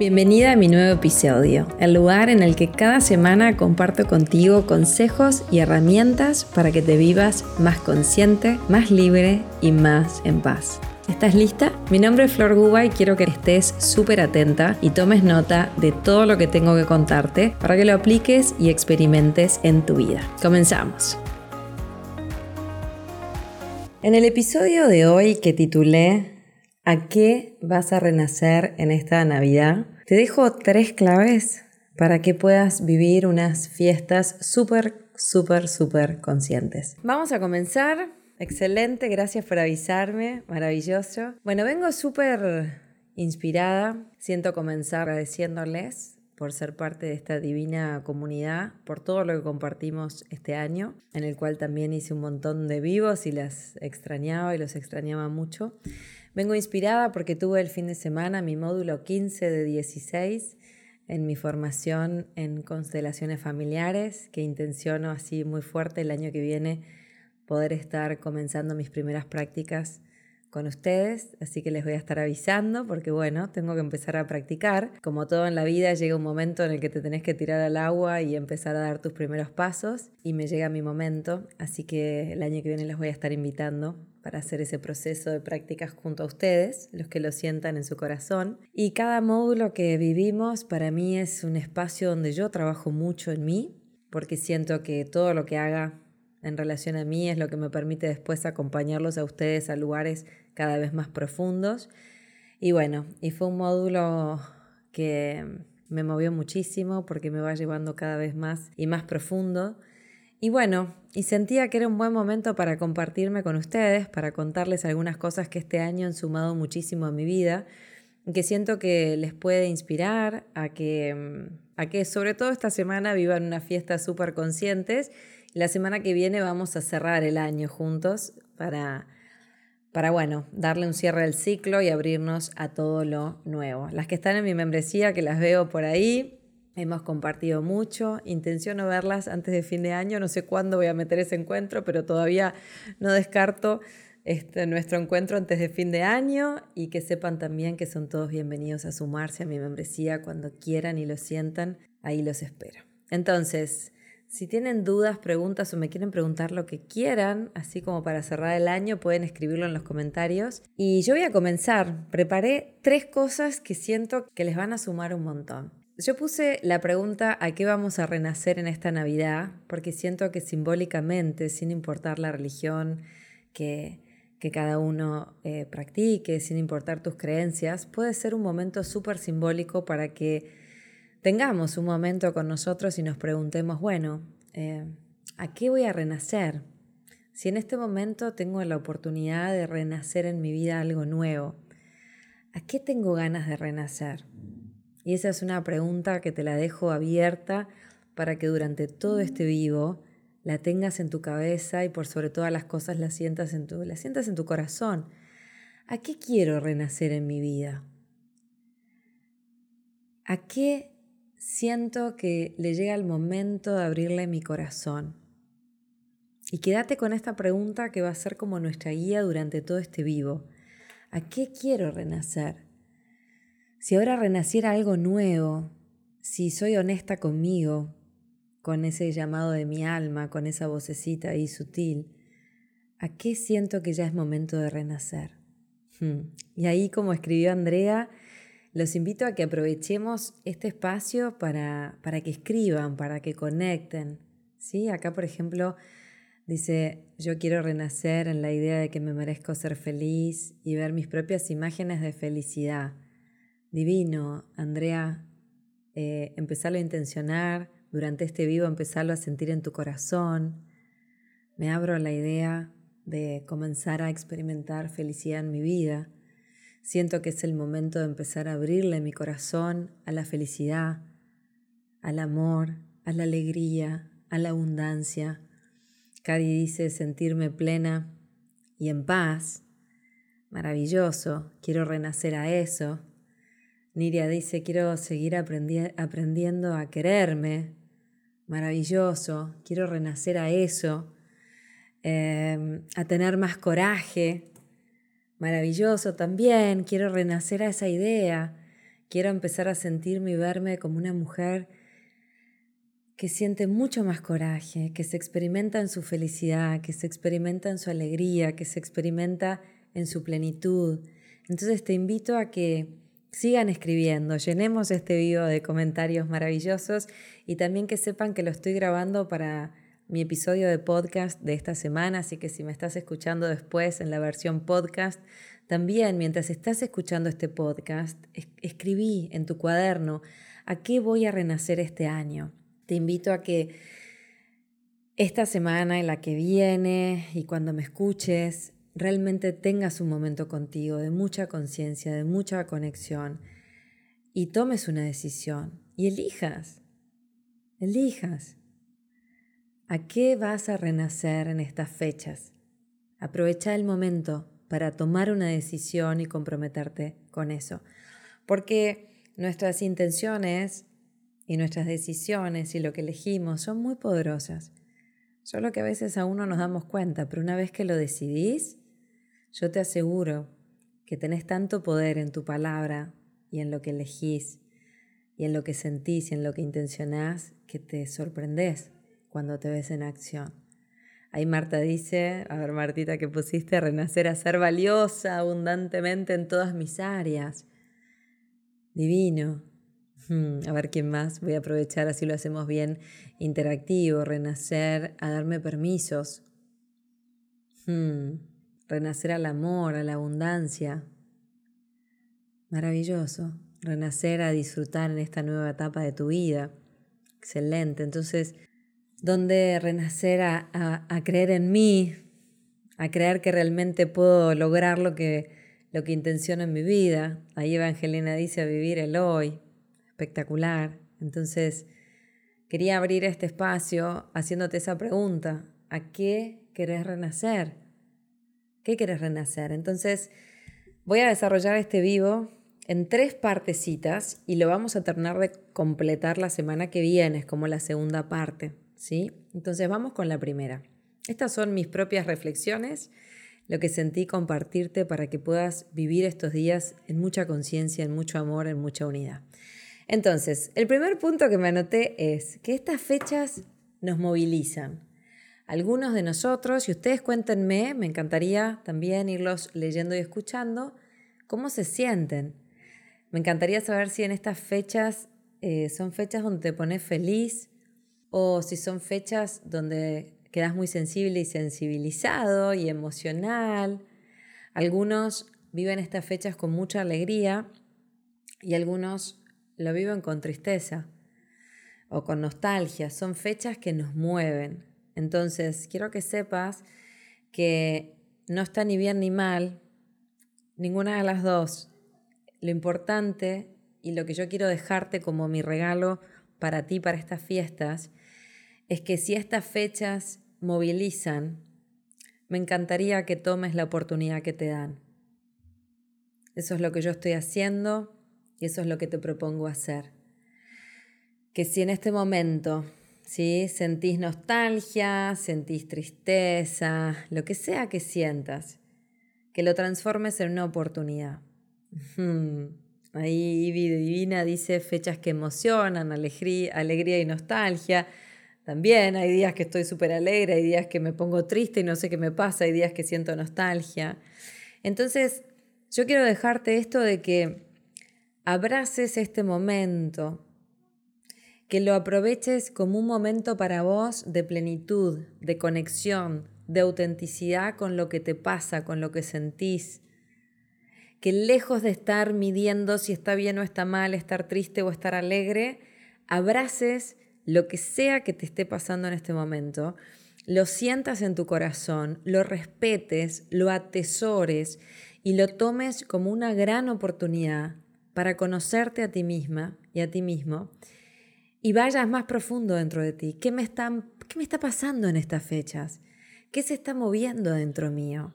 Bienvenida a mi nuevo episodio, el lugar en el que cada semana comparto contigo consejos y herramientas para que te vivas más consciente, más libre y más en paz. ¿Estás lista? Mi nombre es Flor Guba y quiero que estés súper atenta y tomes nota de todo lo que tengo que contarte para que lo apliques y experimentes en tu vida. Comenzamos. En el episodio de hoy que titulé ¿A qué vas a renacer en esta Navidad? Te dejo tres claves para que puedas vivir unas fiestas súper, súper, súper conscientes. Vamos a comenzar. Excelente, gracias por avisarme, maravilloso. Bueno, vengo súper inspirada. Siento comenzar agradeciéndoles por ser parte de esta divina comunidad, por todo lo que compartimos este año, en el cual también hice un montón de vivos y las extrañaba y los extrañaba mucho. Vengo inspirada porque tuve el fin de semana mi módulo 15 de 16 en mi formación en constelaciones familiares, que intenciono así muy fuerte el año que viene poder estar comenzando mis primeras prácticas con ustedes, así que les voy a estar avisando porque bueno, tengo que empezar a practicar. Como todo en la vida llega un momento en el que te tenés que tirar al agua y empezar a dar tus primeros pasos y me llega mi momento, así que el año que viene les voy a estar invitando para hacer ese proceso de prácticas junto a ustedes, los que lo sientan en su corazón. Y cada módulo que vivimos para mí es un espacio donde yo trabajo mucho en mí, porque siento que todo lo que haga en relación a mí es lo que me permite después acompañarlos a ustedes a lugares cada vez más profundos. Y bueno, y fue un módulo que me movió muchísimo porque me va llevando cada vez más y más profundo. Y bueno, y sentía que era un buen momento para compartirme con ustedes, para contarles algunas cosas que este año han sumado muchísimo a mi vida, que siento que les puede inspirar a que, a que sobre todo esta semana vivan una fiesta súper conscientes. La semana que viene vamos a cerrar el año juntos para, para, bueno, darle un cierre al ciclo y abrirnos a todo lo nuevo. Las que están en mi membresía, que las veo por ahí, Hemos compartido mucho, intenciono verlas antes de fin de año, no sé cuándo voy a meter ese encuentro, pero todavía no descarto este, nuestro encuentro antes de fin de año y que sepan también que son todos bienvenidos a sumarse a mi membresía cuando quieran y lo sientan, ahí los espero. Entonces, si tienen dudas, preguntas o me quieren preguntar lo que quieran, así como para cerrar el año, pueden escribirlo en los comentarios. Y yo voy a comenzar. Preparé tres cosas que siento que les van a sumar un montón. Yo puse la pregunta a qué vamos a renacer en esta Navidad, porque siento que simbólicamente, sin importar la religión que, cada uno eh, practique, sin importar tus creencias, puede ser un momento súper simbólico para que tengamos un momento con nosotros y nos preguntemos, bueno, eh, ¿a qué voy a renacer? Si en este momento tengo la oportunidad de renacer en mi vida algo nuevo, ¿a qué tengo ganas de renacer? Y esa es una pregunta que te la dejo abierta para que durante todo este vivo la tengas en tu cabeza y por sobre todas las cosas la sientas en tu, la sientas en tu corazón. ¿A qué quiero renacer en mi vida? ¿A qué siento que le llega el momento de abrirle mi corazón? Y quédate con esta pregunta que va a ser como nuestra guía durante todo este vivo. ¿A qué quiero renacer? Si ahora renaciera algo nuevo, si soy honesta conmigo, con ese llamado de mi alma, con esa vocecita ahí sutil, ¿a qué siento que ya es momento de renacer? Hmm. Y ahí, como escribió Andrea, los invito a que aprovechemos este espacio para, para que escriban, para que conecten. ¿Sí? Acá, por ejemplo, dice, yo quiero renacer en la idea de que me merezco ser feliz y ver mis propias imágenes de felicidad Divino, Andrea, eh, empezarlo a intencionar, durante este vivo empezarlo a sentir en tu corazón. Me abro a la idea de comenzar a experimentar felicidad en mi vida. Siento que es el momento de empezar a abrirle mi corazón a la felicidad, al amor, a la alegría, a la abundancia. Cari dice sentirme plena y en paz. Maravilloso, quiero renacer a eso. Niria dice, quiero seguir aprendiendo a quererme. Maravilloso, quiero renacer a eso, em, a tener más coraje. Maravilloso también, quiero renacer a esa idea. quiero empezar a sentirme y verme como una mujer que siente mucho más coraje, que se experimenta en su felicidad, que se experimenta en su alegría, que se experimenta en su plenitud. Entonces te invito a que sigan escribiendo, llenemos este video de comentarios maravillosos y también que sepan que lo estoy grabando para mi episodio de podcast de esta semana, así que si me estás escuchando después en la versión podcast, también mientras estás escuchando este podcast, escribí en tu cuaderno a qué voy a renacer este año. Te invito a que esta semana y la que viene y cuando me escuches, realmente tengas un momento contigo de mucha conciencia, de mucha conexión y tomes una decisión y elijas, elijas. ¿A qué vas a renacer en estas fechas? Aprovecha el momento para tomar una decisión y comprometerte con eso. Porque nuestras intenciones y nuestras decisiones y lo que elegimos son muy poderosas. Solo que a veces aún no nos damos cuenta, pero una vez que lo decidís, yo te aseguro que tenés tanto poder en tu palabra y en lo que elegís y en lo que sentís y en lo que intencionás que te sorprendés cuando te ves en acción. Ahí Marta dice, a ver Martita que pusiste, renacer a ser valiosa abundantemente en todas mis áreas. Divino, Hmm, a ver quién más. Voy a aprovechar, así lo hacemos bien interactivo, renacer, a darme permisos. Hmm, renacer al amor, a la abundancia. Maravilloso. Renacer a disfrutar en esta nueva etapa de tu vida. Excelente. Entonces, ¿dónde renacer a, a creer en mí? A creer que realmente puedo lograr lo que, lo que intenciono en mi vida. Ahí Evangelina dice a vivir el hoy, espectacular. Entonces, quería abrir este espacio haciéndote esa pregunta. ¿A qué querés renacer? ¿Qué querés renacer? Entonces, voy a desarrollar este vivo en tres partecitas y lo vamos a terminar de completar la semana que viene, es como la segunda parte, ¿sí? Entonces, vamos con la primera. Estas son mis propias reflexiones, lo que sentí compartirte para que puedas vivir estos días en mucha conciencia, en mucho amor, en mucha unidad. Entonces, el primer punto que me anoté es que estas fechas nos movilizan. Algunos de nosotros, y ustedes cuéntenme, me encantaría también irlos leyendo y escuchando, cómo se sienten. Me encantaría saber si en estas fechas eh, son fechas donde te pones feliz o si son fechas donde quedas muy sensible y sensibilizado y emocional. Algunos viven estas fechas con mucha alegría y algunos lo viven con tristeza o con nostalgia. Son fechas que nos mueven. Entonces, quiero que sepas que no está ni bien ni mal, ninguna de las dos. Lo importante y lo que yo quiero dejarte como mi regalo para ti, para estas fiestas, es que si estas fechas movilizan, me encantaría que tomes la oportunidad que te dan. Eso es lo que yo estoy haciendo y eso es lo que te propongo hacer. Que si en este momento ¿sí? sentís nostalgia, sentís tristeza, lo que sea que sientas, que lo transformes en una oportunidad. Ahí Divina dice fechas que emocionan, alegría y nostalgia. También hay días que estoy súper alegre, hay días que me pongo triste y no sé qué me pasa, hay días que siento nostalgia. Entonces, yo quiero dejarte esto de que abraces este momento, que lo aproveches como un momento para vos de plenitud, de conexión, de autenticidad con lo que te pasa, con lo que sentís. Que lejos de estar midiendo si está bien o está mal, estar triste o estar alegre, abraces lo que sea que te esté pasando en este momento, lo sientas en tu corazón, lo respetes, lo atesores y lo tomes como una gran oportunidad para conocerte a ti misma y a ti mismo y vayas más profundo dentro de ti. ¿Qué me, qué me está pasando en estas fechas? ¿Qué se está moviendo dentro mío?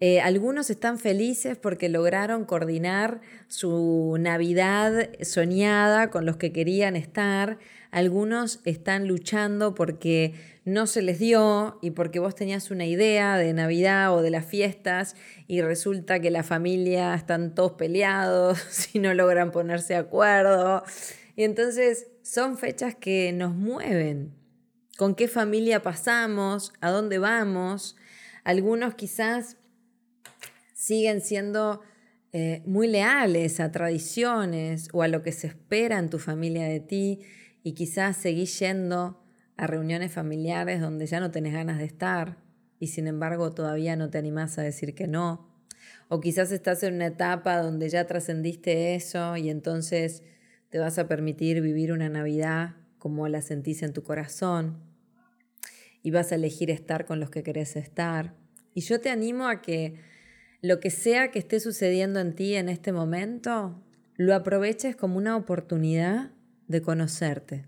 Eh, algunos están felices porque lograron coordinar su Navidad soñada con los que querían estar. Algunos están luchando porque no se les dio y porque vos tenías una idea de Navidad o de las fiestas y resulta que la familia están todos peleados y no logran ponerse de acuerdo. Y entonces son fechas que nos mueven. ¿Con qué familia pasamos? ¿A dónde vamos? Algunos quizás siguen siendo eh, muy leales a tradiciones o a lo que se espera en tu familia de ti y quizás seguís yendo a reuniones familiares donde ya no tenés ganas de estar y sin embargo todavía no te animás a decir que no. O quizás estás en una etapa donde ya trascendiste eso y entonces te vas a permitir vivir una Navidad como la sentís en tu corazón y vas a elegir estar con los que querés estar. Y yo te animo a que lo que sea que esté sucediendo en ti en este momento, lo aproveches como una oportunidad de conocerte.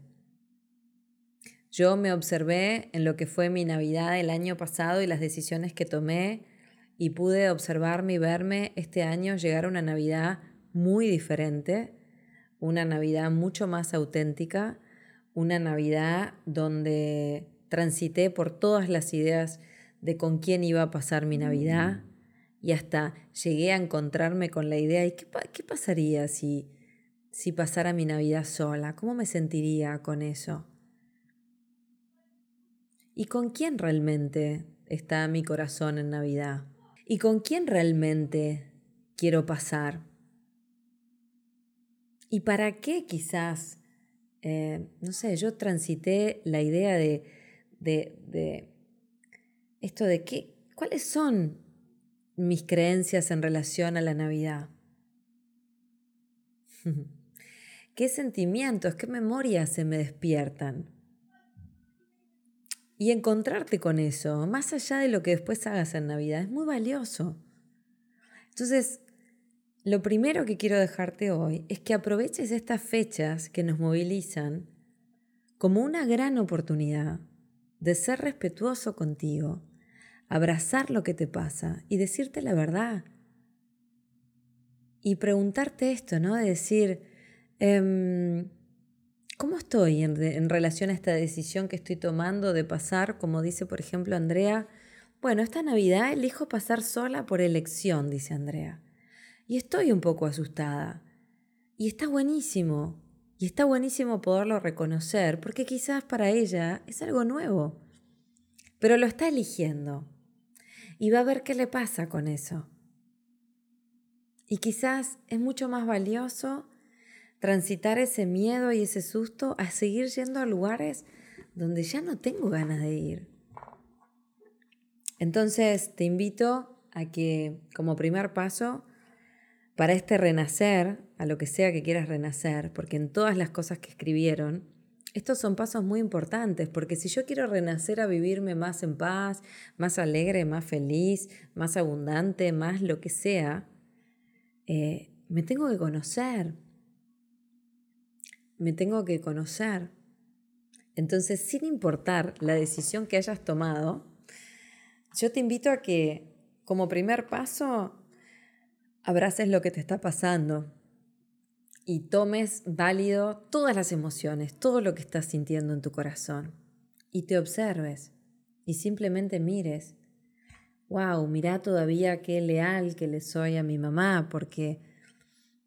Yo me observé en lo que fue mi Navidad el año pasado y las decisiones que tomé y pude observarme y verme este año llegar a una Navidad muy diferente, una Navidad mucho más auténtica, una Navidad donde transité por todas las ideas de con quién iba a pasar mi Navidad, y hasta llegué a encontrarme con la idea, ¿y qué, qué pasaría si, si pasara mi Navidad sola? ¿Cómo me sentiría con eso? ¿Y con quién realmente está mi corazón en Navidad? ¿Y con quién realmente quiero pasar? ¿Y para qué quizás, eh, no sé, yo transité la idea de, de, de esto de qué, cuáles son mis creencias en relación a la Navidad. ¿Qué sentimientos, qué memorias se me despiertan? Y encontrarte con eso, más allá de lo que después hagas en Navidad, es muy valioso. Entonces, lo primero que quiero dejarte hoy es que aproveches estas fechas que nos movilizan como una gran oportunidad de ser respetuoso contigo, abrazar lo que te pasa y decirte la verdad. Y preguntarte esto, ¿no? De decir, em, ¿cómo estoy en, en, relación a esta decisión que estoy tomando de pasar, como dice por ejemplo Andrea? Bueno, esta Navidad elijo pasar sola por elección, dice Andrea. Y estoy un poco asustada. Y está buenísimo. Y está buenísimo poderlo reconocer, porque quizás para ella es algo nuevo. Pero lo está eligiendo y va a ver qué le pasa con eso. Y quizás es mucho más valioso transitar ese miedo y ese susto a seguir yendo a lugares donde ya no tengo ganas de ir. Entonces te invito a que como primer paso para este renacer, a lo que sea que quieras renacer, porque en todas las cosas que escribieron, estos son pasos muy importantes, porque si yo quiero renacer a vivirme más en paz, más alegre, más feliz, más abundante, más lo que sea, eh, me tengo que conocer. Me tengo que conocer. Entonces, sin importar la decisión que hayas tomado, yo te invito a que, como primer paso, abraces lo que te está pasando, y tomes válido todas las emociones, todo lo que estás sintiendo en tu corazón y te observes y simplemente mires, wow, mira todavía qué leal que le soy a mi mamá porque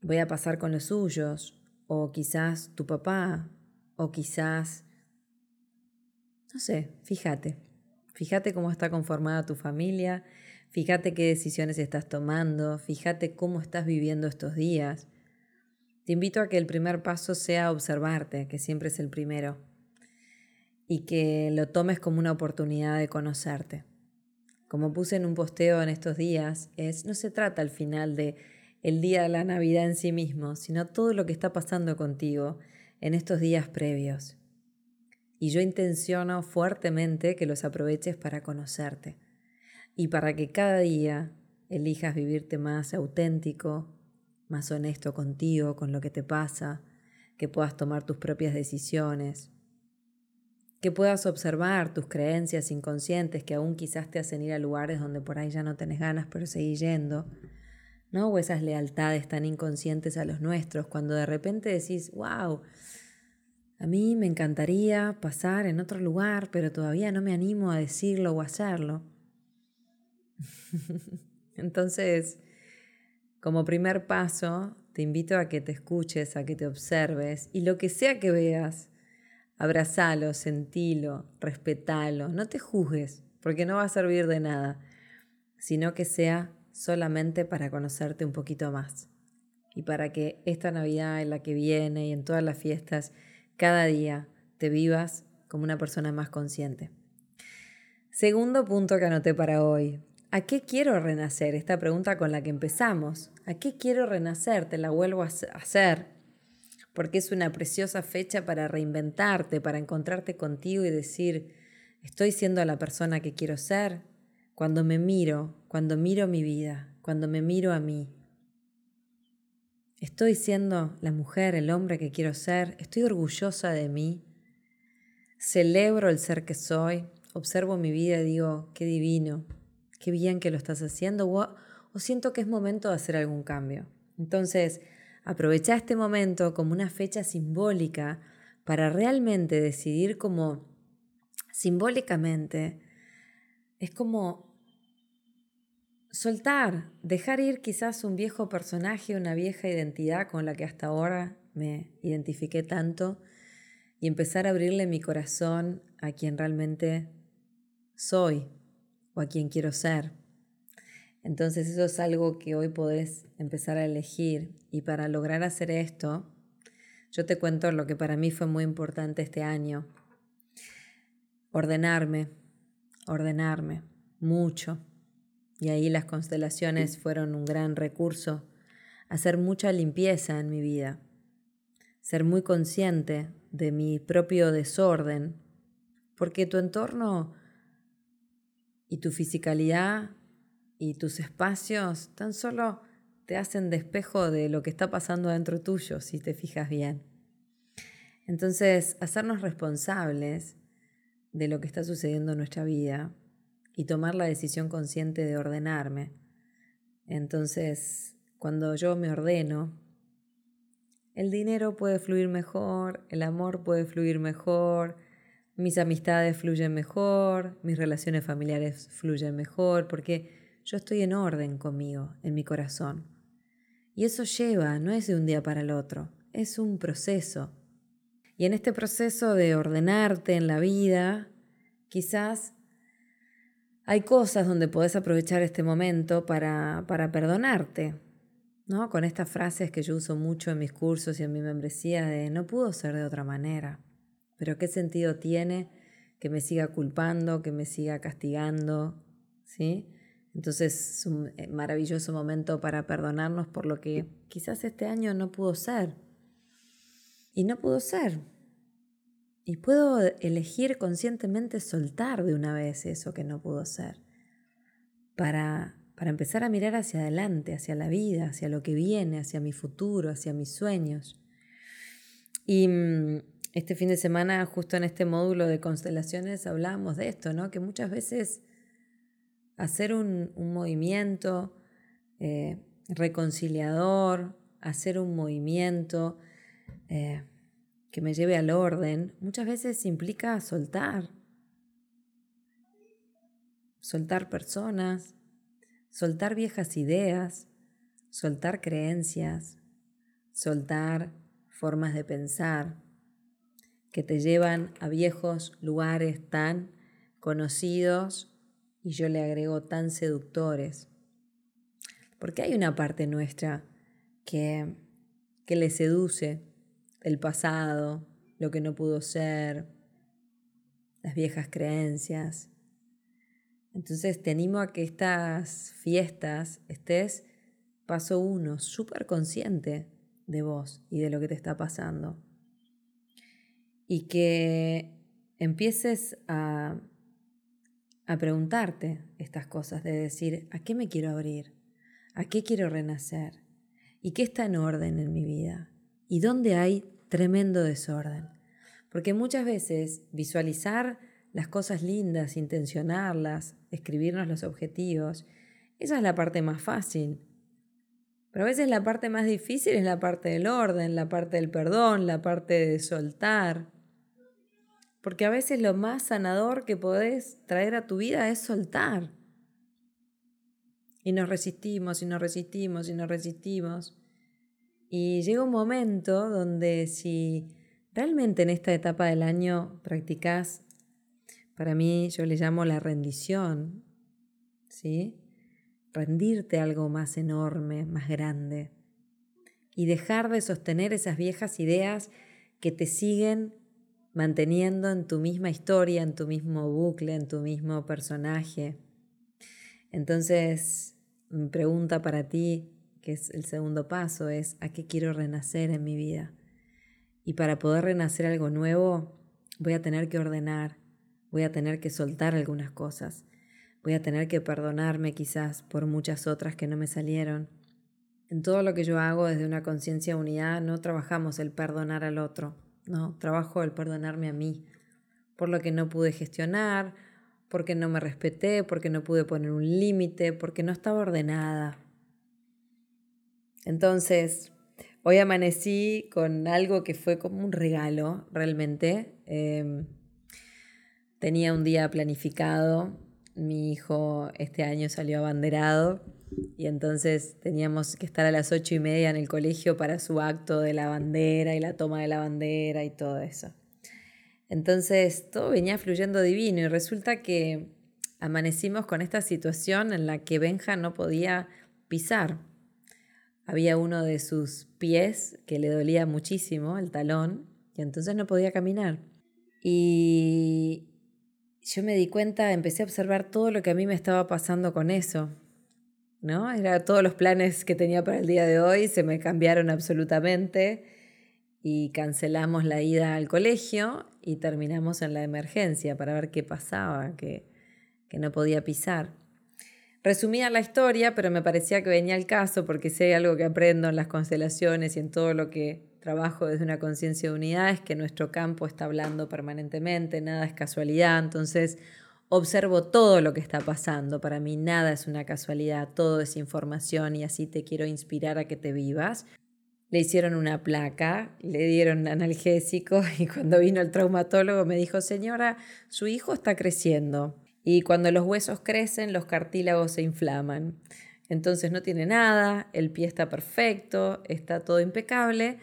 voy a pasar con los suyos o quizás tu papá o quizás, no sé, fíjate, fíjate cómo está conformada tu familia, fíjate qué decisiones estás tomando, fíjate cómo estás viviendo estos días te invito a que el primer paso sea observarte, que siempre es el primero, y que lo tomes como una oportunidad de conocerte. Como puse en un posteo en estos días, es no se trata al final de el día de la Navidad en sí mismo, sino todo lo que está pasando contigo en estos días previos. Y yo intenciono fuertemente que los aproveches para conocerte y para que cada día elijas vivirte más auténtico, más honesto contigo, con lo que te pasa, que puedas tomar tus propias decisiones, que puedas observar tus creencias inconscientes que aún quizás te hacen ir a lugares donde por ahí ya no tenés ganas, pero seguís yendo, ¿no? O esas lealtades tan inconscientes a los nuestros, cuando de repente decís, wow, A mí me encantaría pasar en otro lugar, pero todavía no me animo a decirlo o hacerlo. Entonces, como primer paso, te invito a que te escuches, a que te observes y lo que sea que veas, abrazalo, sentilo, respetalo, no te juzgues, porque no va a servir de nada, sino que sea solamente para conocerte un poquito más y para que esta Navidad en la que viene y en todas las fiestas, cada día te vivas como una persona más consciente. Segundo punto que anoté para hoy. ¿A qué quiero renacer? Esta pregunta con la que empezamos. ¿A qué quiero renacer? Te la vuelvo a hacer. Porque es una preciosa fecha para reinventarte, para encontrarte contigo y decir, estoy siendo la persona que quiero ser. Cuando me miro, cuando miro mi vida, cuando me miro a mí, Estoy siendo la mujer, el hombre que quiero ser. Estoy orgullosa de mí. Celebro el ser que soy. Observo mi vida y digo, qué divino, qué bien que lo estás haciendo. O, siento que es momento de hacer algún cambio. Entonces, aprovecha este momento como una fecha simbólica para realmente decidir como simbólicamente. Es como Soltar, dejar ir quizás un viejo personaje, una vieja identidad con la que hasta ahora me identifiqué tanto y empezar a abrirle mi corazón a quien realmente soy o a quien quiero ser. Entonces eso es algo que hoy podés empezar a elegir y para lograr hacer esto, yo te cuento lo que para mí fue muy importante este año. Ordenarme, ordenarme, mucho y ahí las constelaciones fueron un gran recurso. Hacer mucha limpieza en mi vida. Ser muy consciente de mi propio desorden. Porque tu entorno y tu fisicalidad y tus espacios tan solo te hacen despejo de lo que está pasando dentro tuyo, si te fijas bien. Entonces, hacernos responsables de lo que está sucediendo en nuestra vida y tomar la decisión consciente de ordenarme. Entonces, cuando yo me ordeno, el dinero puede fluir mejor, el amor puede fluir mejor, mis amistades fluyen mejor, mis relaciones familiares fluyen mejor, porque yo estoy en orden conmigo, en mi corazón. Y eso lleva, no es de un día para el otro, es un proceso. Y en este proceso de ordenarte en la vida, quizás hay cosas donde podés aprovechar este momento para, para perdonarte, ¿no? Con estas frases que yo uso mucho en mis cursos y en mi membresía de no pudo ser de otra manera, pero ¿qué sentido tiene que me siga culpando, que me siga castigando, ¿sí? Entonces es un eh, maravilloso momento para perdonarnos por lo que quizás este año no pudo ser. Y no pudo ser, y puedo elegir conscientemente soltar de una vez eso que no pudo ser, para, para empezar a mirar hacia adelante, hacia la vida, hacia lo que viene, hacia mi futuro, hacia mis sueños. Y mm, este fin de semana, justo en este módulo de constelaciones, hablábamos de esto, ¿no? Que muchas veces hacer un, movimiento eh, reconciliador, hacer un movimiento eh, que me lleve al orden, muchas veces implica soltar. Soltar personas, soltar viejas ideas, soltar creencias, soltar formas de pensar que te llevan a viejos lugares tan conocidos y yo le agrego tan seductores. Porque hay una parte nuestra que, que le seduce el pasado, lo que no pudo ser, las viejas creencias. Entonces te animo a que estas fiestas estés paso uno, súper consciente de vos y de lo que te está pasando. Y que empieces a, a preguntarte estas cosas, de decir, ¿a qué me quiero abrir? ¿A qué quiero renacer? ¿Y qué está en orden en mi vida? ¿Y dónde hay tremendo desorden. Porque muchas veces visualizar las cosas lindas, intencionarlas, escribirnos los objetivos, esa es la parte más fácil. Pero a veces la parte más difícil es la parte del orden, la parte del perdón, la parte de soltar. Porque a veces lo más sanador que podés traer a tu vida es soltar. Y nos resistimos y nos resistimos y nos resistimos. Y llega un momento donde si realmente en esta etapa del año practicás, para mí yo le llamo la rendición, ¿sí? Rendirte algo más enorme, más grande. Y dejar de sostener esas viejas ideas que te siguen manteniendo en tu misma historia, en tu mismo bucle, en tu mismo personaje. Entonces, mi pregunta para ti, que es el segundo paso, es ¿a qué quiero renacer en mi vida? Y para poder renacer algo nuevo, voy a tener que ordenar, voy a tener que soltar algunas cosas, voy a tener que perdonarme quizás por muchas otras que no me salieron. En todo lo que yo hago desde una conciencia unidad no trabajamos el perdonar al otro, no, trabajo el perdonarme a mí, por lo que no pude gestionar, porque no me respeté, porque no pude poner un límite, porque no estaba ordenada. Entonces, hoy amanecí con algo que fue como un regalo, realmente. Em, tenía un día planificado, mi hijo este año salió abanderado y entonces teníamos que estar a las ocho y media en el colegio para su acto de la bandera y la toma de la bandera y todo eso. Entonces todo venía fluyendo divino y resulta que amanecimos con esta situación en la que Benja no podía pisar. Había uno de sus pies que le dolía muchísimo, el talón, y entonces no podía caminar. Y yo me di cuenta, empecé a observar todo lo que a mí me estaba pasando con eso. ¿No? Era todos los planes que tenía para el día de hoy se me cambiaron absolutamente y cancelamos la ida al colegio y terminamos en la emergencia para ver qué pasaba, que, que no podía pisar. Resumía la historia, pero me parecía que venía el caso porque sé algo que aprendo en las constelaciones y en todo lo que trabajo desde una conciencia de unidad es que nuestro campo está hablando permanentemente, nada es casualidad, entonces observo todo lo que está pasando, para mí nada es una casualidad, todo es información y así te quiero inspirar a que te vivas. Le hicieron una placa, le dieron analgésico y cuando vino el traumatólogo me dijo, señora, su hijo está creciendo y cuando los huesos crecen los cartílagos se inflaman. Entonces no tiene nada, el pie está perfecto, está todo impecable,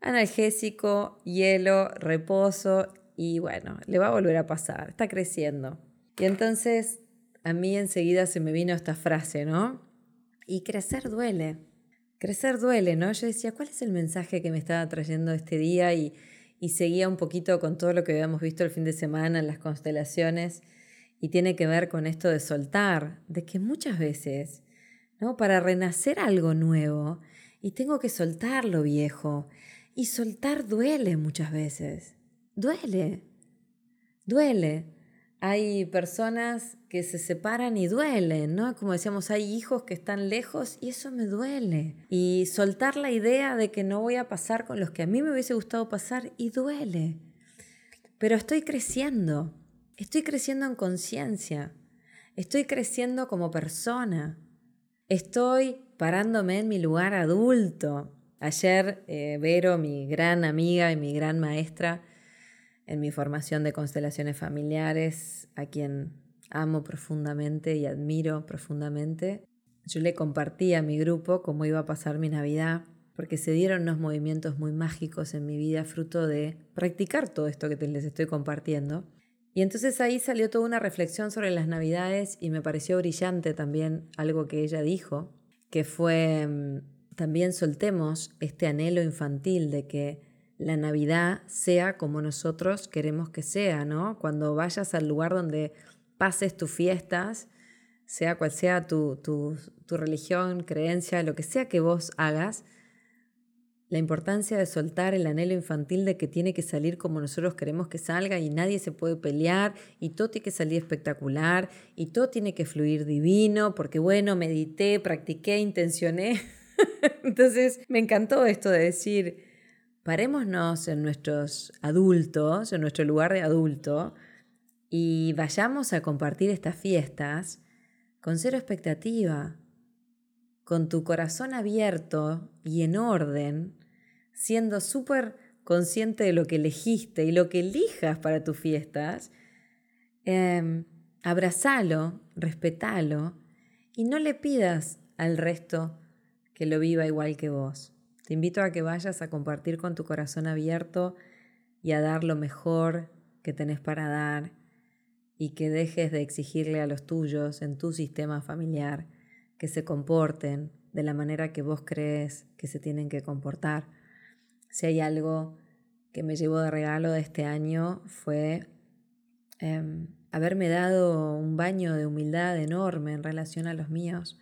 analgésico, hielo, reposo y bueno, le va a volver a pasar, está creciendo. Y entonces a mí enseguida se me vino esta frase, ¿no? Y crecer duele. Crecer duele, ¿no? Yo decía, ¿cuál es el mensaje que me estaba trayendo este día? Y, y seguía un poquito con todo lo que habíamos visto el fin de semana en las constelaciones y tiene que ver con esto de soltar, de que muchas veces, ¿no? Para renacer algo nuevo, y tengo que soltar lo viejo, y soltar duele muchas veces, duele, duele. Hay personas que se separan y duelen, ¿no? Como decíamos, hay hijos que están lejos y eso me duele. Y soltar la idea de que no voy a pasar con los que a mí me hubiese gustado pasar y duele. Pero estoy creciendo, estoy creciendo en conciencia, estoy creciendo como persona, estoy parándome en mi lugar adulto. Ayer eh, Vero, mi gran amiga y mi gran maestra, en mi formación de constelaciones familiares, a quien amo profundamente y admiro profundamente. Yo le compartí a mi grupo cómo iba a pasar mi Navidad, porque se dieron unos movimientos muy mágicos en mi vida, fruto de practicar todo esto que les estoy compartiendo. Y entonces ahí salió toda una reflexión sobre las Navidades y me pareció brillante también algo que ella dijo, que fue mm, también soltemos este anhelo infantil de que la Navidad sea como nosotros queremos que sea, ¿no? Cuando vayas al lugar donde pases tus fiestas, sea cual sea tu, tu, tu religión, creencia, lo que sea que vos hagas, la importancia de soltar el anhelo infantil de que tiene que salir como nosotros queremos que salga y nadie se puede pelear y todo tiene que salir espectacular y todo tiene que fluir divino porque bueno, medité, practiqué, intencioné. Entonces me encantó esto de decir, parémonos en nuestros adultos, en nuestro lugar de adulto, y vayamos a compartir estas fiestas con cero expectativa, con tu corazón abierto y en orden, siendo súper consciente de lo que elegiste y lo que elijas para tus fiestas, eh, abrazalo, respetalo y no le pidas al resto que lo viva igual que vos. Te invito a que vayas a compartir con tu corazón abierto y a dar lo mejor que tenés para dar y que dejes de exigirle a los tuyos en tu sistema familiar que se comporten de la manera que vos crees que se tienen que comportar. Si hay algo que me llevo de regalo de este año fue em, haberme dado un baño de humildad enorme en relación a los míos,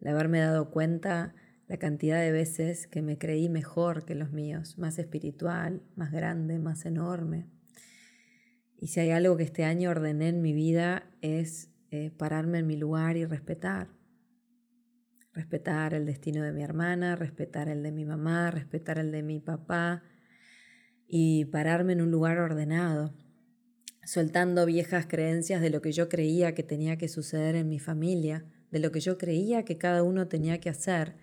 el haberme dado cuenta la cantidad de veces que me creí mejor que los míos, más espiritual, más grande, más enorme. Y si hay algo que este año ordené en mi vida es eh, pararme en mi lugar y respetar. Respetar el destino de mi hermana, respetar el de mi mamá, respetar el de mi papá y pararme en un lugar ordenado, soltando viejas creencias de lo que yo creía que tenía que suceder en mi familia, de lo que yo creía que cada uno tenía que hacer,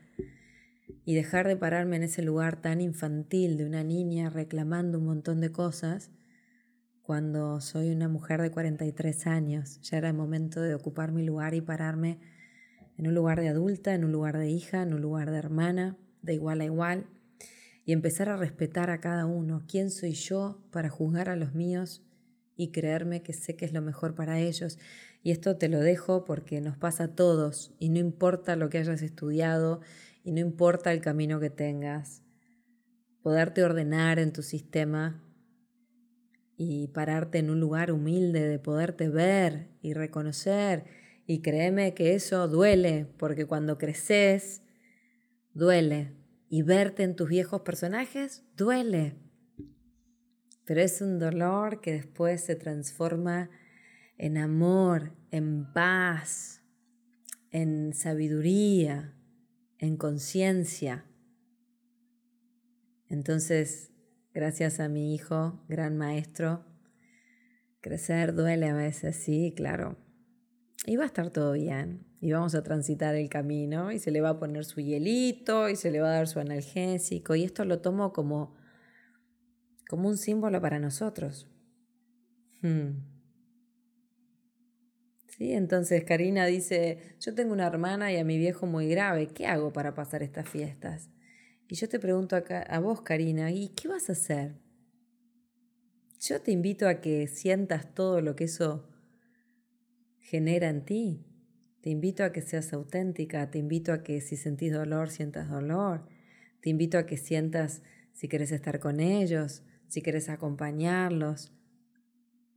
y dejar de pararme en ese lugar tan infantil de una niña reclamando un montón de cosas, cuando soy una mujer de 43 años, ya era el momento de ocupar mi lugar y pararme en un lugar de adulta, en un lugar de hija, en un lugar de hermana, de igual a igual, y empezar a respetar a cada uno. ¿Quién soy yo para juzgar a los míos y creerme que sé que es lo mejor para ellos. Y esto te lo dejo porque nos pasa a todos y no importa lo que hayas estudiado y no importa el camino que tengas. Poderte ordenar en tu sistema y pararte en un lugar humilde de poderte ver y reconocer. Y créeme que eso duele, porque cuando creces, duele. Y verte en tus viejos personajes, duele pero es un dolor que después se transforma en amor, en paz, en sabiduría, en conciencia. Entonces, gracias a mi hijo, gran maestro, crecer duele a veces, sí, claro. Y va a estar todo bien. Y vamos a transitar el camino y se le va a poner su hielito y se le va a dar su analgésico. Y esto lo tomo como como un símbolo para nosotros. Hmm. Sí, entonces Karina dice, yo tengo una hermana y a mi viejo muy grave, ¿qué hago para pasar estas fiestas? Y yo te pregunto a, a vos, Karina, ¿y qué vas a hacer? Yo te invito a que sientas todo lo que eso genera en ti. Te invito a que seas auténtica, te invito a que si sentís dolor, sientas dolor. Te invito a que sientas si quieres estar con ellos, si quieres acompañarlos.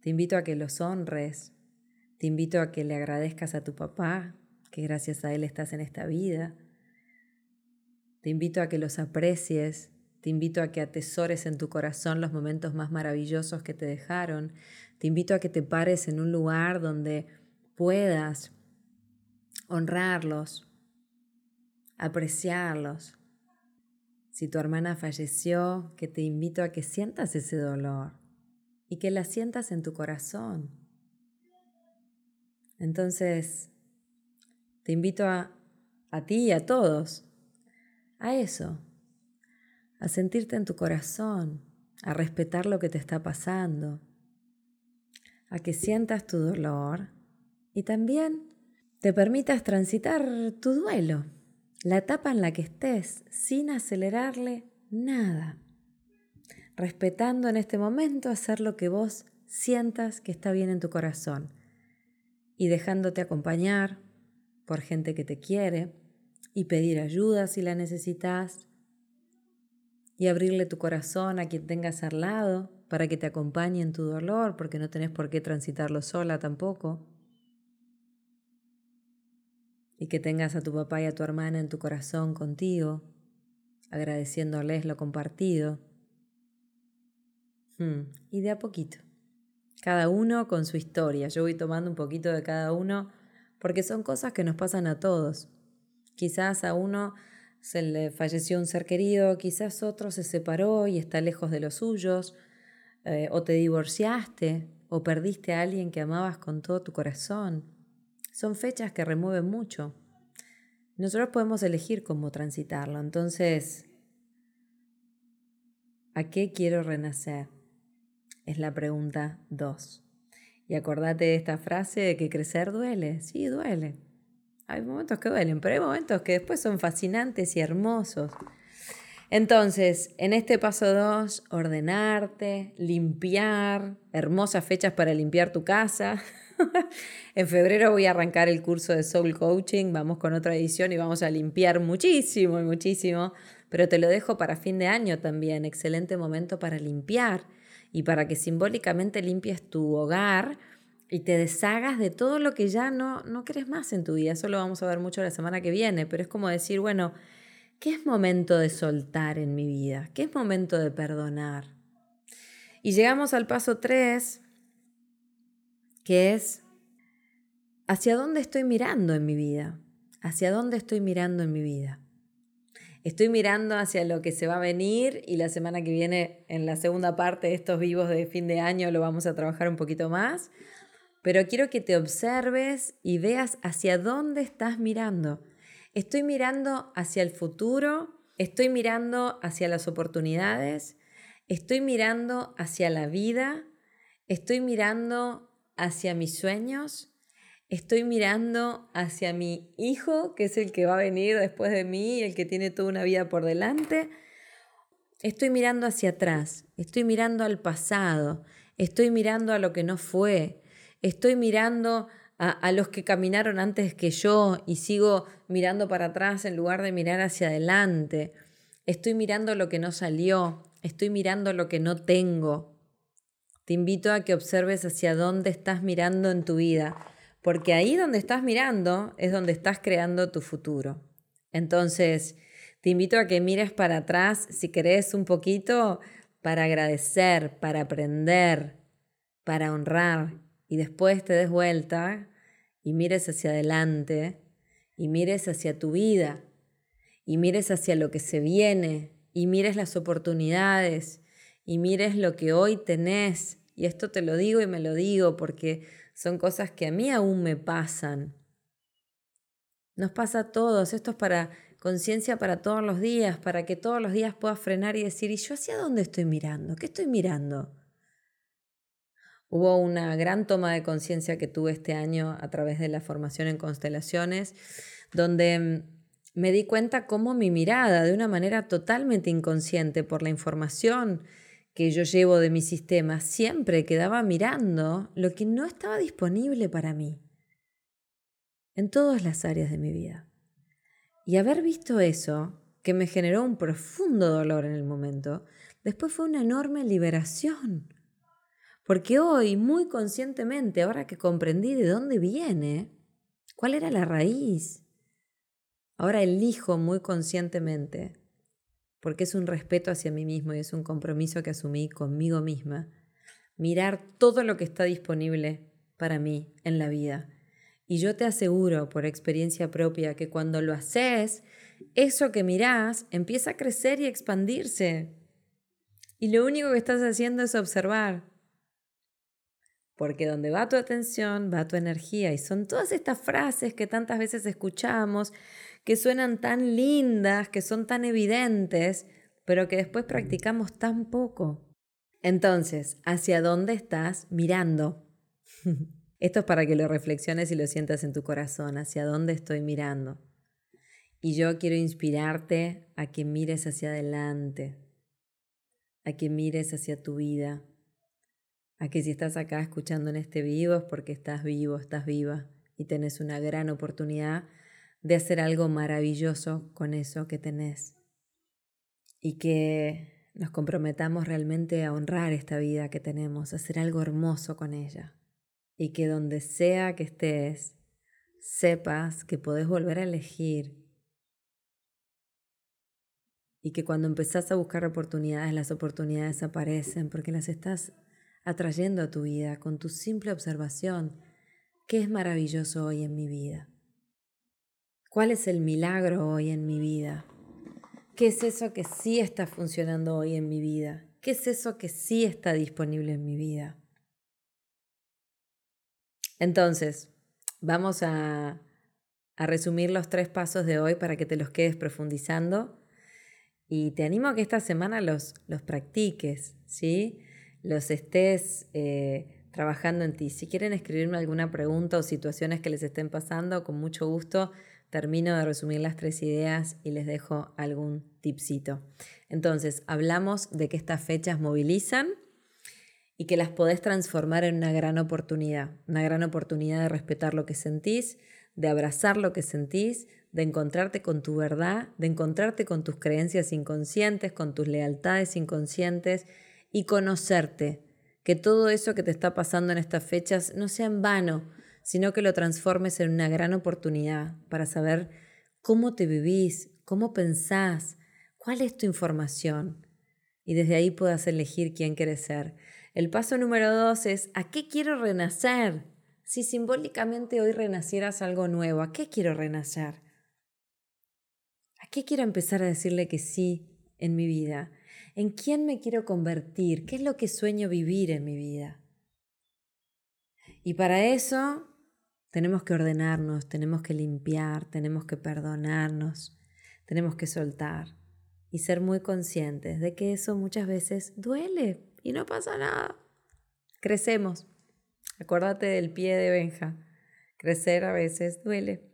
Te invito a que los honres. Te invito a que le agradezcas a tu papá, que gracias a él estás en esta vida. Te invito a que los aprecies. Te invito a que atesores en tu corazón los momentos más maravillosos que te dejaron. Te invito a que te pares en un lugar donde puedas honrarlos, apreciarlos, si tu hermana falleció, que te invito a que sientas ese dolor y que la sientas en tu corazón. Entonces, te invito a, a ti y a todos a eso, a sentirte en tu corazón, a respetar lo que te está pasando, a que sientas tu dolor y también te permitas transitar tu duelo la etapa en la que estés sin acelerarle nada, respetando en este momento hacer lo que vos sientas que está bien en tu corazón y dejándote acompañar por gente que te quiere y pedir ayuda si la necesitas y abrirle tu corazón a quien tengas al lado para que te acompañe en tu dolor porque no tenés por qué transitarlo sola tampoco y que tengas a tu papá y a tu hermana en tu corazón contigo, agradeciéndoles lo compartido. Hmm, y de a poquito. Cada uno con su historia. Yo voy tomando un poquito de cada uno porque son cosas que nos pasan a todos. Quizás a uno se le falleció un ser querido, quizás otro se separó y está lejos de los suyos, eh, o te divorciaste, o perdiste a alguien que amabas con todo tu corazón. Son fechas que remueven mucho. Nosotros podemos elegir cómo transitarlo. Entonces, ¿A qué quiero renacer? Es la pregunta 2. Y acordate de esta frase de que crecer duele. Sí, duele. Hay momentos que duelen, pero hay momentos que después son fascinantes y hermosos. Entonces, en este paso 2, ordenarte, limpiar, hermosas fechas para limpiar tu casa. en febrero voy a arrancar el curso de Soul Coaching, vamos con otra edición y vamos a limpiar muchísimo muchísimo, pero te lo dejo para fin de año también, excelente momento para limpiar y para que simbólicamente limpies tu hogar y te deshagas de todo lo que ya no, no crees más en tu vida. Eso lo vamos a ver mucho la semana que viene, pero es como decir, bueno, ¿qué es momento de soltar en mi vida? ¿Qué es momento de perdonar? Y llegamos al paso 3, que es, ¿hacia dónde estoy mirando en mi vida? ¿Hacia dónde estoy mirando en mi vida? Estoy mirando hacia lo que se va a venir y la semana que viene, en la segunda parte de estos vivos de fin de año, lo vamos a trabajar un poquito más. Pero quiero que te observes y veas hacia dónde estás mirando. Estoy mirando hacia el futuro, estoy mirando hacia las oportunidades, estoy mirando hacia la vida, estoy mirando hacia mis sueños, estoy mirando hacia mi hijo, que es el que va a venir después de mí, el que tiene toda una vida por delante. Estoy mirando hacia atrás, estoy mirando al pasado, estoy mirando a lo que no fue, estoy mirando a, los que caminaron antes que yo y sigo mirando para atrás en lugar de mirar hacia adelante. Estoy mirando lo que no salió, estoy mirando lo que no tengo. Te invito a que observes hacia dónde estás mirando en tu vida porque ahí donde estás mirando es donde estás creando tu futuro. Entonces, te invito a que mires para atrás, si querés, un poquito para agradecer, para aprender, para honrar, y después te des vuelta y mires hacia adelante, y mires hacia tu vida, y mires hacia lo que se viene, y mires las oportunidades, y mires lo que hoy tenés. Y esto te lo digo y me lo digo porque son cosas que a mí aún me pasan. Nos pasa a todos, esto es para conciencia para todos los días, para que todos los días puedas frenar y decir, ¿y yo hacia dónde estoy mirando? ¿Qué estoy mirando? Hubo una gran toma de conciencia que tuve este año a través de la formación en constelaciones, donde mm, me di cuenta cómo mi mirada, de una manera totalmente inconsciente por la información que yo llevo de mi sistema, siempre quedaba mirando lo que no estaba disponible para mí en todas las áreas de mi vida. Y haber visto eso, que me generó un profundo dolor en el momento, después fue una enorme liberación. Porque hoy, muy conscientemente, ahora que comprendí de dónde viene, cuál era la raíz, ahora elijo muy conscientemente porque es un respeto hacia mí mismo y es un compromiso que asumí conmigo misma, mirar todo lo que está disponible para mí en la vida. Y yo te aseguro por experiencia propia que cuando lo haces, eso que mirás empieza a crecer y expandirse. Y lo único que estás haciendo es observar. Porque donde va tu atención, va tu energía. Y son todas estas frases que tantas veces escuchamos que suenan tan lindas, que son tan evidentes, pero que después practicamos tan poco. Entonces, ¿hacia dónde estás mirando? Esto es para que lo reflexiones y lo sientas en tu corazón, hacia dónde estoy mirando. Y yo quiero inspirarte a que mires hacia adelante, a que mires hacia tu vida, a que si estás acá escuchando en este vivo es porque estás vivo, estás viva y tenés una gran oportunidad de hacer algo maravilloso con eso que tenés. Y que nos comprometamos realmente a honrar esta vida que tenemos, a hacer algo hermoso con ella. Y que donde sea que estés, sepas que podés volver a elegir. Y que cuando empezás a buscar oportunidades, las oportunidades aparecen porque las estás atrayendo a tu vida con tu simple observación. ¿Qué es maravilloso hoy en mi vida? ¿Cuál es el milagro hoy en mi vida? ¿Qué es eso que sí está funcionando hoy en mi vida? ¿Qué es eso que sí está disponible en mi vida? Entonces, vamos a, a resumir los tres pasos de hoy para que te los quedes profundizando Y te animo a que esta semana los, los practiques, ¿sí? Los estés eh, trabajando en ti. Si quieren escribirme alguna pregunta o situaciones que les estén pasando, con mucho gusto termino de resumir las tres ideas y les dejo algún tipcito. Entonces, hablamos de que estas fechas movilizan y que las podés transformar en una gran oportunidad, una gran oportunidad de respetar lo que sentís, de abrazar lo que sentís, de encontrarte con tu verdad, de encontrarte con tus creencias inconscientes, con tus lealtades inconscientes y conocerte, que todo eso que te está pasando en estas fechas no sea en vano, sino que lo transformes en una gran oportunidad para saber cómo te vivís, cómo pensás, cuál es tu información y desde ahí puedas elegir quién quieres ser. El paso número dos es ¿a qué quiero renacer? Si simbólicamente hoy renacieras algo nuevo, ¿a qué quiero renacer? ¿A qué quiero empezar a decirle que sí en mi vida? ¿En quién me quiero convertir? ¿Qué es lo que sueño vivir en mi vida? Y para eso tenemos que ordenarnos, tenemos que limpiar, tenemos que perdonarnos, tenemos que soltar y ser muy conscientes de que eso muchas veces duele y no pasa nada. Crecemos. Acuérdate del pie de Benja. Crecer a veces duele.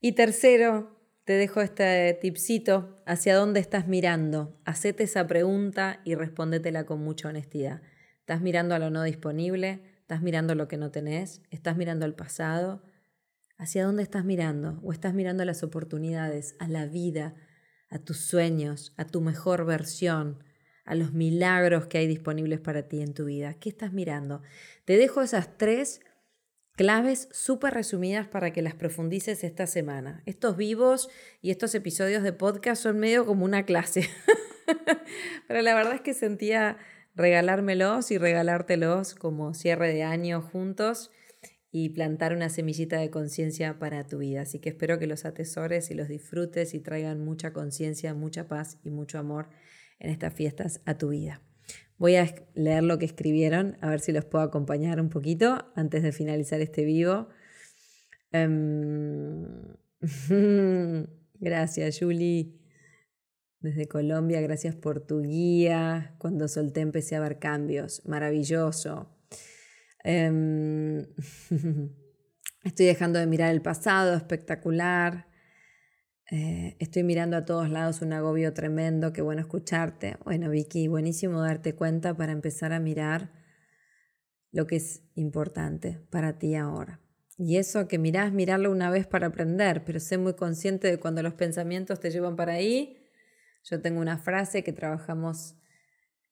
Y tercero, te dejo este tipcito, ¿hacia dónde estás mirando? Hacete esa pregunta y respóndetela con mucha honestidad. ¿Estás mirando a lo no disponible? ¿Estás mirando lo que no tenés? ¿Estás mirando al pasado? ¿Hacia dónde estás mirando? ¿O estás mirando a las oportunidades, a la vida, a tus sueños, a tu mejor versión, a los milagros que hay disponibles para ti en tu vida? ¿Qué estás mirando? Te dejo esas tres claves súper resumidas para que las profundices esta semana. Estos vivos y estos episodios de podcast son medio como una clase. Pero la verdad es que sentía regalármelos y regalártelos como cierre de año juntos y plantar una semillita de conciencia para tu vida. Así que espero que los atesores y los disfrutes y traigan mucha conciencia, mucha paz y mucho amor en estas fiestas a tu vida. Voy a leer lo que escribieron, a ver si los puedo acompañar un poquito antes de finalizar este vivo. Em, gracias, Julie. Desde Colombia, gracias por tu guía. Cuando solté empecé a ver cambios. Maravilloso. Em, estoy dejando de mirar el pasado, espectacular. Eh, estoy mirando a todos lados un agobio tremendo, qué bueno escucharte. Bueno, Vicky, buenísimo darte cuenta para empezar a mirar lo que es importante para ti ahora. Y eso que mirás, mirarlo una vez para aprender, pero sé muy consciente de cuando los pensamientos te llevan para ahí. Yo tengo una frase que trabajamos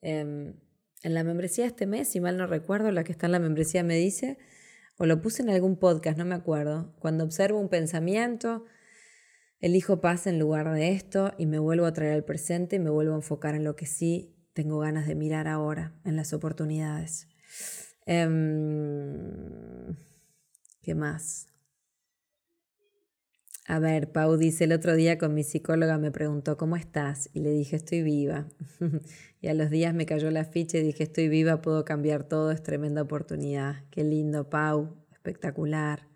em, en la membresía este mes, si mal no recuerdo, la que está en la membresía me dice, o lo puse en algún podcast, no me acuerdo. Cuando observo un pensamiento, Elijo paz en lugar de esto y me vuelvo a traer al presente y me vuelvo a enfocar en lo que sí tengo ganas de mirar ahora, en las oportunidades. Em, ¿Qué más? A ver, Pau dice, el otro día con mi psicóloga me preguntó, ¿cómo estás? Y le dije, estoy viva. y a los días me cayó la ficha y dije, estoy viva, puedo cambiar todo, es tremenda oportunidad. Qué lindo, Pau, espectacular.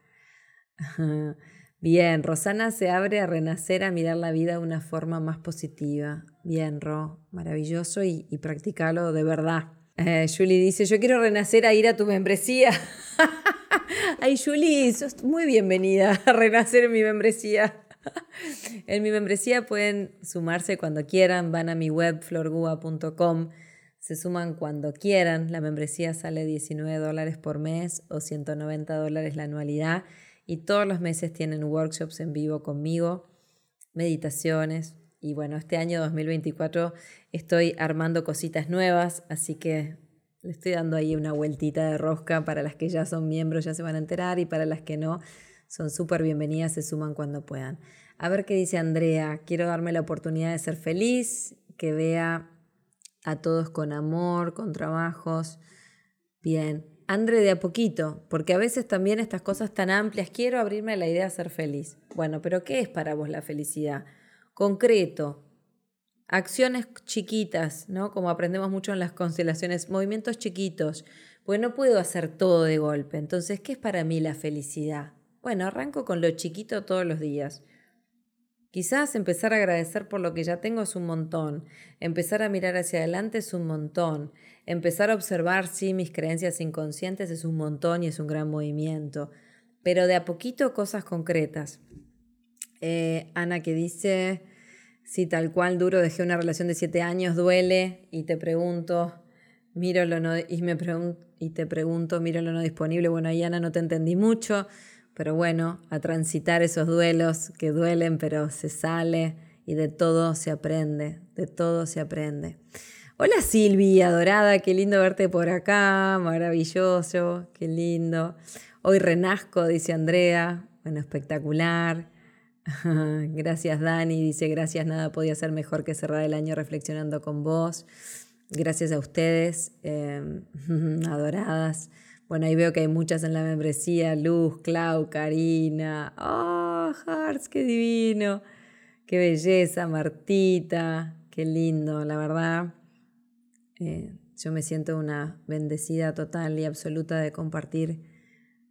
Bien, Rosana se abre a renacer, a mirar la vida de una forma más positiva. Bien, Ro, maravilloso y, y practicalo de verdad. Eh, Julie dice, yo quiero renacer a ir a tu membresía. Ay, Julie, sos muy bienvenida a renacer en mi membresía. en mi membresía pueden sumarse cuando quieran, van a mi web florgua.com, se suman cuando quieran, la membresía sale 19 dólares por mes o 190 dólares la anualidad y todos los meses tienen workshops en vivo conmigo, meditaciones. Y bueno, este año 2024 estoy armando cositas nuevas, así que le estoy dando ahí una vueltita de rosca para las que ya son miembros, ya se van a enterar, y para las que no, son súper bienvenidas, se suman cuando puedan. A ver qué dice Andrea, quiero darme la oportunidad de ser feliz, que vea a todos con amor, con trabajos. Bien, Andre de a poquito, porque a veces también estas cosas tan amplias, quiero abrirme a la idea de ser feliz. Bueno, pero ¿qué es para vos la felicidad? Concreto, acciones chiquitas, ¿no? Como aprendemos mucho en las constelaciones, movimientos chiquitos, pues no puedo hacer todo de golpe. Entonces, ¿qué es para mí la felicidad? Bueno, arranco con lo chiquito todos los días. Quizás empezar a agradecer por lo que ya tengo es un montón, empezar a mirar hacia adelante es un montón, empezar a observar, sí, mis creencias inconscientes es un montón y es un gran movimiento, pero de a poquito cosas concretas. Eh, Ana que dice, si tal cual duro, dejé una relación de siete años, duele y te pregunto, miro lo no, y, me y te pregunto, miro lo no disponible, bueno, ahí Ana no te entendí mucho pero bueno, a transitar esos duelos que duelen, pero se sale y de todo se aprende, de todo se aprende. Hola Silvia, adorada, qué lindo verte por acá, maravilloso, qué lindo. Hoy renazco, dice Andrea, bueno, espectacular. Gracias Dani, dice gracias, nada podía ser mejor que cerrar el año reflexionando con vos. Gracias a ustedes, eh, adoradas. Bueno, ahí veo que hay muchas en la membresía. Luz, Clau, Karina. ¡Oh, Hearts, qué divino! ¡Qué belleza, Martita! ¡Qué lindo, la verdad! Eh, yo me siento una bendecida total y absoluta de compartir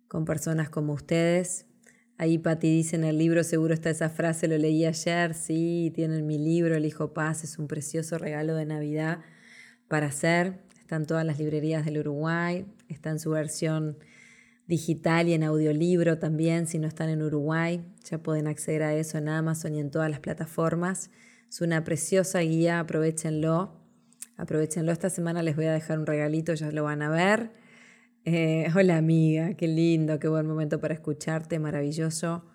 con personas como ustedes. Ahí Pati dice en el libro, seguro está esa frase, lo leí ayer, sí, tienen mi libro, El Hijo Paz, es un precioso regalo de Navidad para hacer. Están todas las librerías del Uruguay, está en su versión digital y en audiolibro también, si no están en Uruguay, ya pueden acceder a eso en Amazon y en todas las plataformas. Es una preciosa guía, aprovechenlo. Aprovechenlo, esta semana les voy a dejar un regalito, ya lo van a ver. Eh, hola amiga, qué lindo, qué buen momento para escucharte, maravilloso.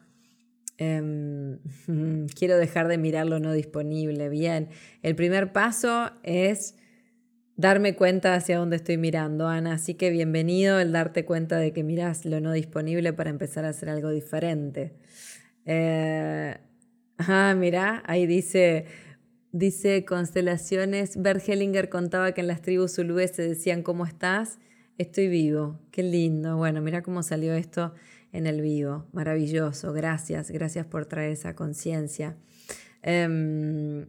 Em, quiero dejar de mirar lo no disponible. Bien, el primer paso es darme cuenta hacia dónde estoy mirando, Ana. Así que bienvenido el darte cuenta de que miras lo no disponible para empezar a hacer algo diferente. Ah, mira, ahí dice, dice constelaciones. Bert Hellinger contaba que en las tribus zulúes se decían ¿cómo estás? Estoy vivo. Qué lindo. Bueno, mira cómo salió esto en el vivo. Maravilloso. Gracias, gracias por traer esa conciencia. Em,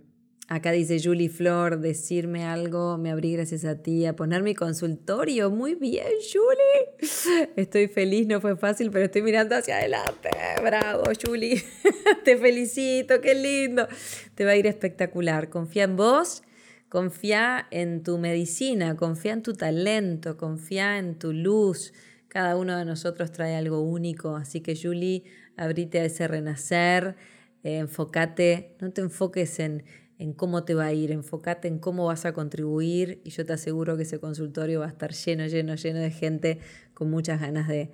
Acá dice Julie Flor, decirme algo, me abrí gracias a ti, a poner mi consultorio. Muy bien, Julie. Estoy feliz, no fue fácil, pero estoy mirando hacia adelante. Bravo, Julie. Te felicito, qué lindo. Te va a ir espectacular. Confía en vos, confía en tu medicina, confía en tu talento, confía en tu luz. Cada uno de nosotros trae algo único, así que Julie, abrite a ese renacer, eh, enfócate, no te enfoques en en cómo te va a ir, enfócate en cómo vas a contribuir y yo te aseguro que ese consultorio va a estar lleno, lleno, lleno de gente con muchas ganas de,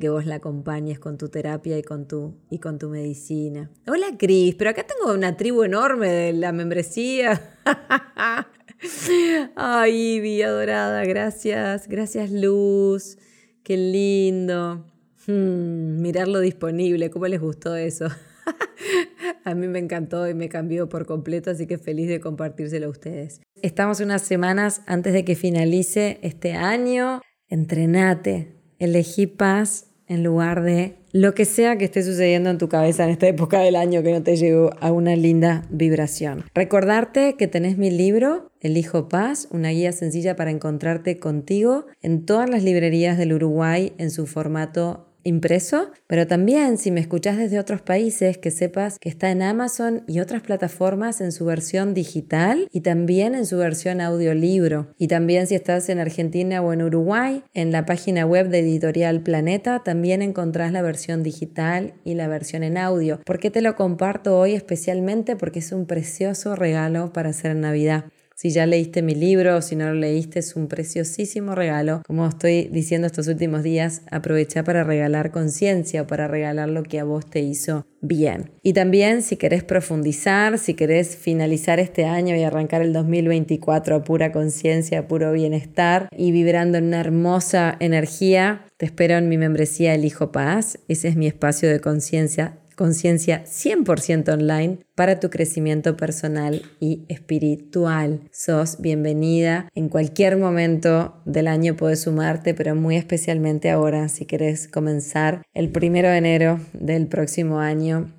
que vos la acompañes con tu terapia y con tu, y con tu medicina. Hola Cris, pero acá tengo una tribu enorme de la membresía. Ay, Ivy, adorada, gracias, gracias Luz, qué lindo. Hmm, mirarlo disponible, ¿cómo les gustó eso? a mí me encantó y me cambió por completo, así que feliz de compartírselo a ustedes. Estamos unas semanas antes de que finalice este año. Entrenate, elegí paz en lugar de lo que sea que esté sucediendo en tu cabeza en esta época del año que no te llevo a una linda vibración. Recordarte que tenés mi libro, Elijo Paz, una guía sencilla para encontrarte contigo en todas las librerías del Uruguay en su formato impreso, pero también si me escuchás desde otros países, que sepas que está en Amazon y otras plataformas en su versión digital y también en su versión audiolibro. Y también si estás en Argentina o en Uruguay, en la página web de Editorial Planeta también encontrás la versión digital y la versión en audio. ¿Por qué te lo comparto hoy especialmente? Porque es un precioso regalo para hacer en Navidad. Si ya leíste mi libro o si no lo leíste, es un preciosísimo regalo. Como estoy diciendo estos últimos días, aprovecha para regalar conciencia, para regalar lo que a vos te hizo bien. Y también si querés profundizar, si querés finalizar este año y arrancar el 2024 a pura conciencia, a puro bienestar y vibrando en una hermosa energía, te espero en mi membresía El Hijo Paz. Ese es mi espacio de conciencia conciencia 100% online para tu crecimiento personal y espiritual. Sos bienvenida. En cualquier momento del año puedes sumarte, pero muy especialmente ahora si querés comenzar el primero de enero del próximo año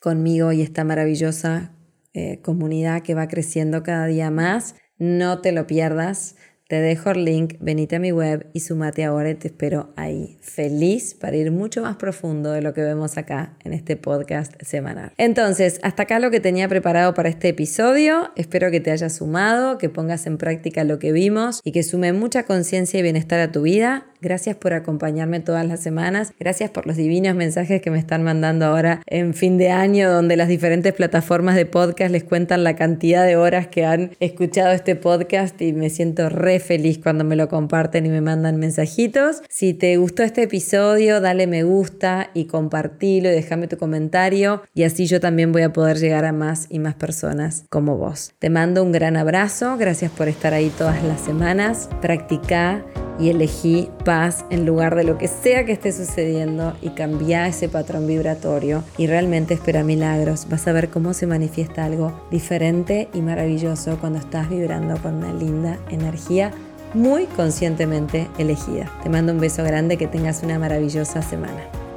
conmigo y esta maravillosa eh, comunidad que va creciendo cada día más. No te lo pierdas. Te dejo el link, venite a mi web y sumate ahora y te espero ahí, feliz para ir mucho más profundo de lo que vemos acá en este podcast semanal. Entonces, hasta acá lo que tenía preparado para este episodio. Espero que te haya sumado, que pongas en práctica lo que vimos y que sume mucha conciencia y bienestar a tu vida. Gracias por acompañarme todas las semanas. Gracias por los divinos mensajes que me están mandando ahora en fin de año, donde las diferentes plataformas de podcast les cuentan la cantidad de horas que han escuchado este podcast y me siento re feliz cuando me lo comparten y me mandan mensajitos. Si te gustó este episodio, dale me gusta y compartilo y déjame tu comentario y así yo también voy a poder llegar a más y más personas como vos. Te mando un gran abrazo, gracias por estar ahí todas las semanas. Practica y elegí paz en lugar de lo que sea que esté sucediendo y cambia ese patrón vibratorio y realmente espera milagros. Vas a ver cómo se manifiesta algo diferente y maravilloso cuando estás vibrando con una linda energía muy conscientemente elegida. Te mando un beso grande, que tengas una maravillosa semana.